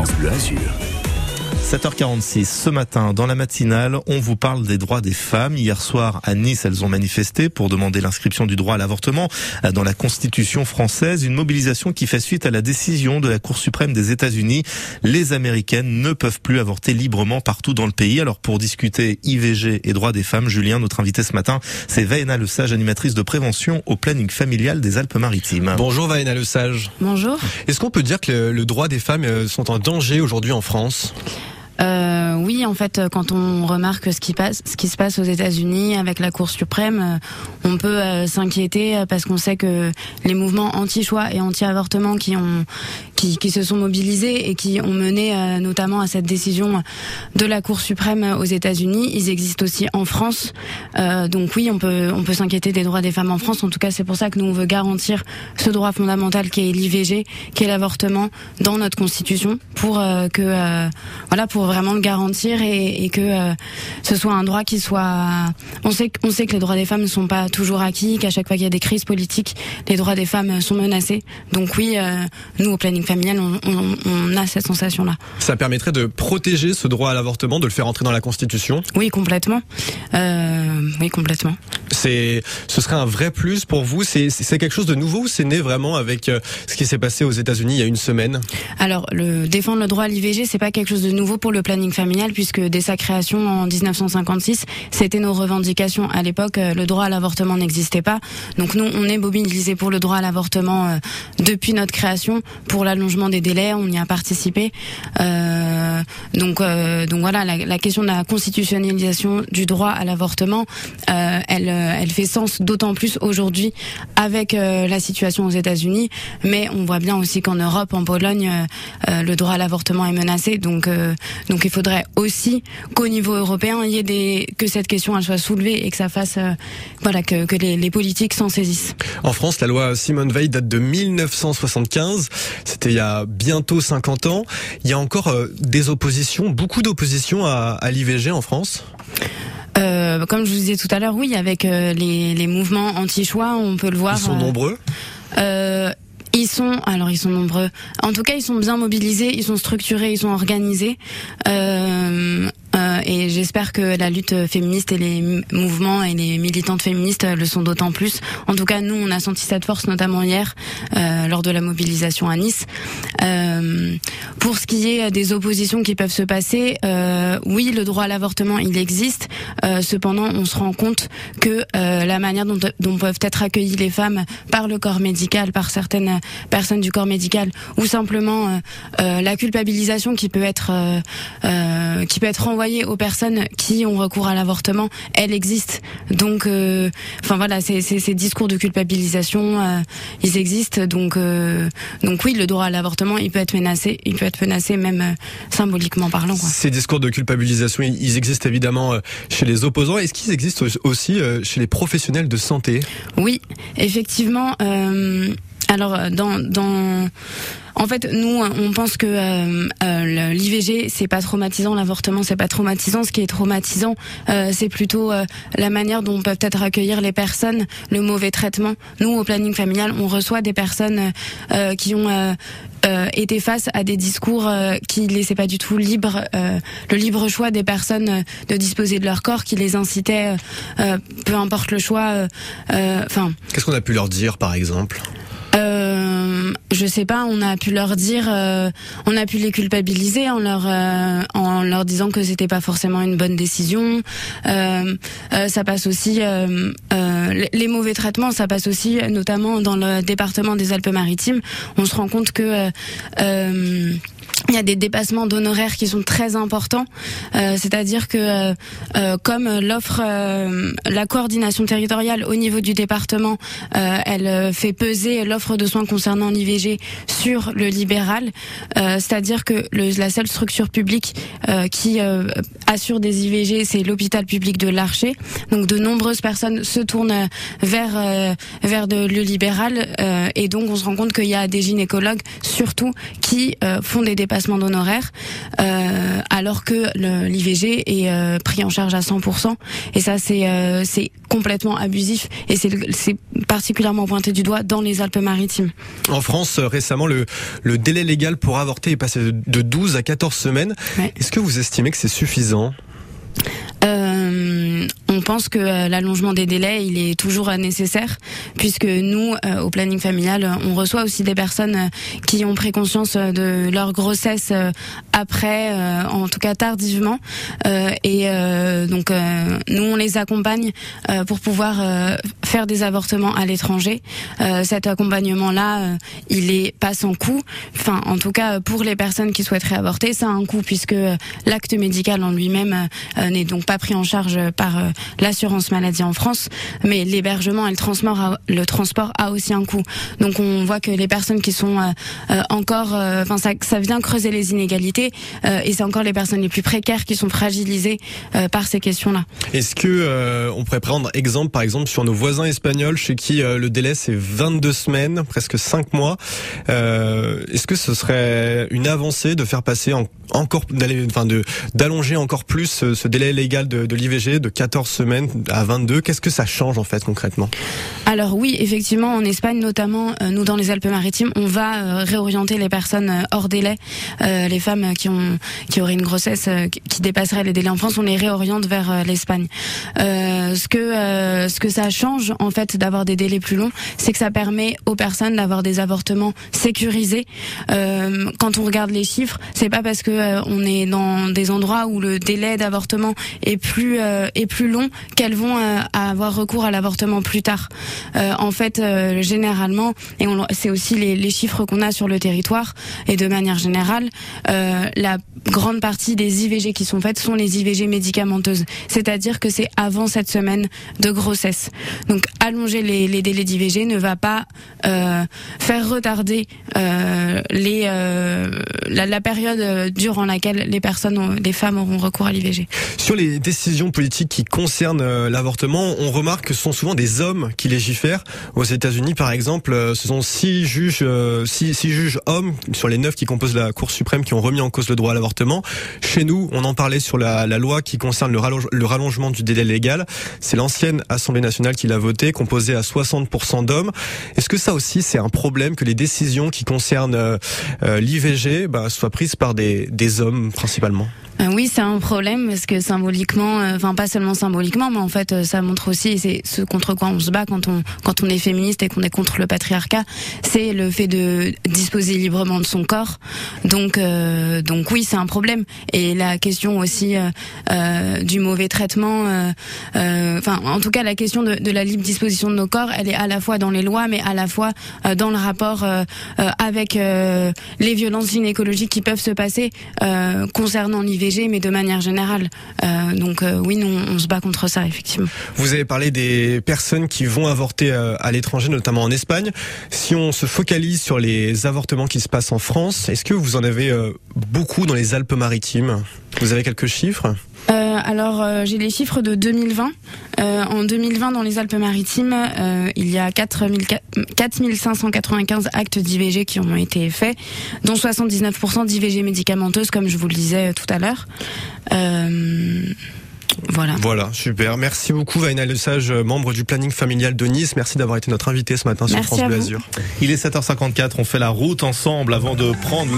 France Bleu. 7h46, ce matin, dans la matinale, on vous parle des droits des femmes. Hier soir, à Nice, elles ont manifesté pour demander l'inscription du droit à l'avortement dans la Constitution française. Une mobilisation qui fait suite à la décision de la Cour suprême des États-Unis. Les Américaines ne peuvent plus avorter librement partout dans le pays. Alors, pour discuter IVG et droits des femmes, Julien, notre invité ce matin, c'est Vaena Le Sage, animatrice de prévention au planning familial des Alpes-Maritimes. Bonjour Vaena Le Sage. Bonjour. Est-ce qu'on peut dire que le, droit des femmes euh, sont en danger aujourd'hui en France? Euh, oui, en fait, quand on remarque ce qui passe, ce qui se passe aux États-Unis avec la Cour suprême, euh, on peut euh, s'inquiéter parce qu'on sait que les mouvements anti-choix et anti-avortement qui ont, qui, qui, se sont mobilisés et qui ont mené euh, notamment à cette décision de la Cour suprême aux États-Unis, ils existent aussi en France. donc oui, on peut, on peut s'inquiéter des droits des femmes en France. En tout cas, c'est pour ça que nous on veut garantir ce droit fondamental qui est l'IVG, qui est l'avortement dans notre Constitution, pour que, voilà, pour vraiment le garantir et, et que euh, ce soit un droit qui soit. On sait, on sait que les droits des femmes ne sont pas toujours acquis, qu'à chaque fois qu'il y a des crises politiques, les droits des femmes sont menacés. Donc oui, euh, nous au planning familial, on, on, on a cette sensation-là. Ça permettrait de protéger ce droit à l'avortement, de le faire entrer dans la Constitution? Oui, complètement. Euh, oui, complètement. C'est, ce serait un vrai plus pour vous. C'est, c'est quelque chose de nouveau ou c'est né vraiment avec euh, ce qui s'est passé aux États-Unis il y a une semaine? Alors, défendre le droit à l'IVG, c'est pas quelque chose de nouveau pour le planning familial puisque dès sa création en 1956, c'était nos revendications. À l'époque, euh, le droit à l'avortement n'existait pas. Donc nous, on est mobilisés pour le droit à l'avortement euh, depuis notre création, pour l'allongement des délais, on y a participé. Donc, donc voilà, la, question de la constitutionnalisation du droit à l'avortement, elle, elle fait sens d'autant plus aujourd'hui avec la situation aux États-Unis, mais on voit bien aussi qu'en Europe, en Pologne, le droit à l'avortement est menacé. Donc, donc il faudrait aussi qu'au niveau européen, il y ait que cette question soit soulevée et que ça fasse euh, voilà que, les, politiques s'en saisissent. En France, la loi Simone Veil date de 1975. C'était il y a bientôt 50 ans. Il y a encore euh, des oppositions, beaucoup d'oppositions à l'IVG en France? Euh, comme je vous disais tout à l'heure, oui, avec euh, les, les, mouvements anti-choix, on peut le voir. Ils sont nombreux. Euh, ils sont, alors ils sont nombreux. En tout cas, ils sont bien mobilisés, ils sont structurés, ils sont organisés. Euh, euh, et j'espère que la lutte féministe et les mouvements et les militantes féministes le sont d'autant plus. En tout cas, nous, on a senti cette force, notamment hier, euh, lors de la mobilisation à Nice. Euh, pour ce qui est des oppositions qui peuvent se passer, euh, oui, le droit à l'avortement, il existe. Euh, cependant, on se rend compte que la manière dont, dont, peuvent être accueillies les femmes par le corps médical, par certaines personnes du corps médical, ou simplement la culpabilisation qui peut être qui peut être renvoyée aux personnes qui ont recours à l'avortement, elle existe. Donc, euh, enfin voilà, ces, ces, discours de culpabilisation, euh, ils existent. Donc, euh, donc oui, le droit à l'avortement, il peut être menacé, il peut être menacé même symboliquement parlant. Quoi. Ces discours de culpabilisation, ils existent évidemment chez les opposants. Est-ce qu'ils existent aussi chez les professionnels de santé? Oui, effectivement. Alors dans dans en fait, nous, on pense que euh, euh, l'IVG, c'est pas traumatisant, l'avortement, c'est pas traumatisant. Ce qui est traumatisant, euh, c'est plutôt euh, la manière dont peuvent être accueillir les personnes, le mauvais traitement. Nous, au planning familial, on reçoit des personnes euh, qui ont euh, été face à des discours euh, qui laissaient pas du tout libre euh, le libre choix des personnes de disposer de leur corps, qui les incitaient, peu importe le choix. Enfin. Qu'est-ce qu'on a pu leur dire, par exemple? Je sais pas, on a pu leur dire, euh, on a pu les culpabiliser en leur euh, en leur disant que c'était pas forcément une bonne décision. Euh, ça passe aussi les mauvais traitements, ça passe aussi notamment dans le département des Alpes-Maritimes. On se rend compte que il y a des dépassements d'honoraires qui sont très importants, euh, c'est-à-dire que euh, euh comme l'offre, la coordination territoriale au niveau du département, elle fait peser l'offre de soins concernant l'IVG sur le libéral, c'est-à-dire que la seule structure publique qui assure des IVG, c'est l'hôpital public de l'Archer. Donc de nombreuses personnes se tournent vers vers de, le libéral et donc on se rend compte qu'il y a des gynécologues surtout qui font des dépassements dépassement d'honoraires, euh, alors que l'IVG est euh, pris en charge à 100%. Et ça, c'est euh, c'est complètement abusif et c'est particulièrement pointé du doigt dans les Alpes-Maritimes. En France, récemment, le, le délai légal pour avorter est passé de 12 à 14 semaines. Est-ce que vous estimez que c'est suffisant? On pense que euh, l'allongement des délais, il est toujours euh, nécessaire, puisque nous, euh, au planning familial, on reçoit aussi des personnes qui ont pris conscience de leur grossesse après, en tout cas tardivement, et donc nous, on les accompagne pour pouvoir faire des avortements à l'étranger. cet accompagnement-là, il est pas sans coût. Enfin, en tout cas, pour les personnes qui souhaiteraient avorter, ça a un coût puisque l'acte médical en lui-même n'est donc pas pris en charge par l'assurance maladie en France, mais l'hébergement et le transport, a, aussi un coût. Donc on voit que les personnes qui sont euh, euh, encore, euh, enfin ça, vient creuser les inégalités et c'est encore les personnes les plus précaires qui sont fragilisées par ces questions-là. Est-ce que on pourrait prendre exemple par exemple sur nos voisins espagnols chez qui le délai c'est 22 semaines, presque 5 mois. Est-ce que ce serait une avancée de faire passer encore enfin d'allonger encore plus ce, délai légal de, de l'IVG de 14 à 22. Qu'est-ce que ça change en fait concrètement Alors oui, effectivement, en Espagne notamment, euh, nous dans les Alpes-Maritimes, on va euh, réorienter les personnes euh, hors délai, les femmes qui ont qui auraient une grossesse qui dépasserait les délais en France, on les réoriente vers l'Espagne. ce que ce que ça change en fait d'avoir des délais plus longs, c'est que ça permet aux personnes d'avoir des avortements sécurisés. quand on regarde les chiffres, c'est pas parce que on est dans des endroits où le délai d'avortement est plus est plus long qu'elles vont euh, avoir recours à l'avortement plus tard. Euh, en fait, euh, généralement, et c'est aussi les, chiffres qu'on a sur le territoire, et de manière générale, la grande partie des IVG qui sont faites sont les IVG médicamenteuses. C'est-à-dire que c'est avant cette semaine de grossesse. Donc allonger les, délais d'IVG ne va pas faire retarder les, la, période durant laquelle les personnes, les femmes auront recours à l'IVG. Sur les décisions politiques qui concerne euh, l'avortement, on remarque que ce sont souvent des hommes qui légifèrent. Aux États-Unis, par exemple, euh, ce sont six juges, euh, six, juges hommes sur les neuf qui composent la Cour suprême qui ont remis en cause le droit à l'avortement. Chez nous, on en parlait sur la, loi qui concerne le, rallongement du délai légal. C'est l'ancienne Assemblée nationale qui l'a voté, composée à 60% d'hommes. Est-ce que ça aussi, c'est un problème que les décisions qui concernent l'IVG bah, soient prises par des hommes principalement? Oui, c'est un problème parce que symboliquement, enfin pas seulement symboliquement, mais en fait, euh, ça montre aussi, c'est ce contre quoi on se bat quand on quand on est féministe et qu'on est contre le patriarcat, c'est le fait de disposer librement de son corps. Donc euh, donc oui, c'est un problème. Et la question aussi euh, du mauvais traitement, enfin en tout cas la question de, de, la libre disposition de nos corps, elle est à la fois dans les lois, mais à la fois dans le rapport avec les violences gynécologiques qui peuvent se passer concernant l'IVG, mais de manière générale. donc oui, non, on se bat contre ça, effectivement. Vous avez parlé des personnes qui vont avorter euh, à l'étranger, notamment en Espagne. Si on se focalise sur les avortements qui se passent en France, est-ce que vous en avez euh, beaucoup dans les Alpes-Maritimes? Vous avez quelques chiffres? Euh, alors j'ai les chiffres de 2020. en 2020, dans les Alpes-Maritimes, il y a 4595 actes d'IVG qui ont été faits, dont 79% d'IVG médicamenteuse, comme je vous le disais tout à l'heure. Voilà. Voilà, super. Merci beaucoup Vaina Lesage, membre du planning familial de Nice. Merci d'avoir été notre invité ce matin sur France Bleu Azur. Il est 7h54, on fait la route ensemble avant de prendre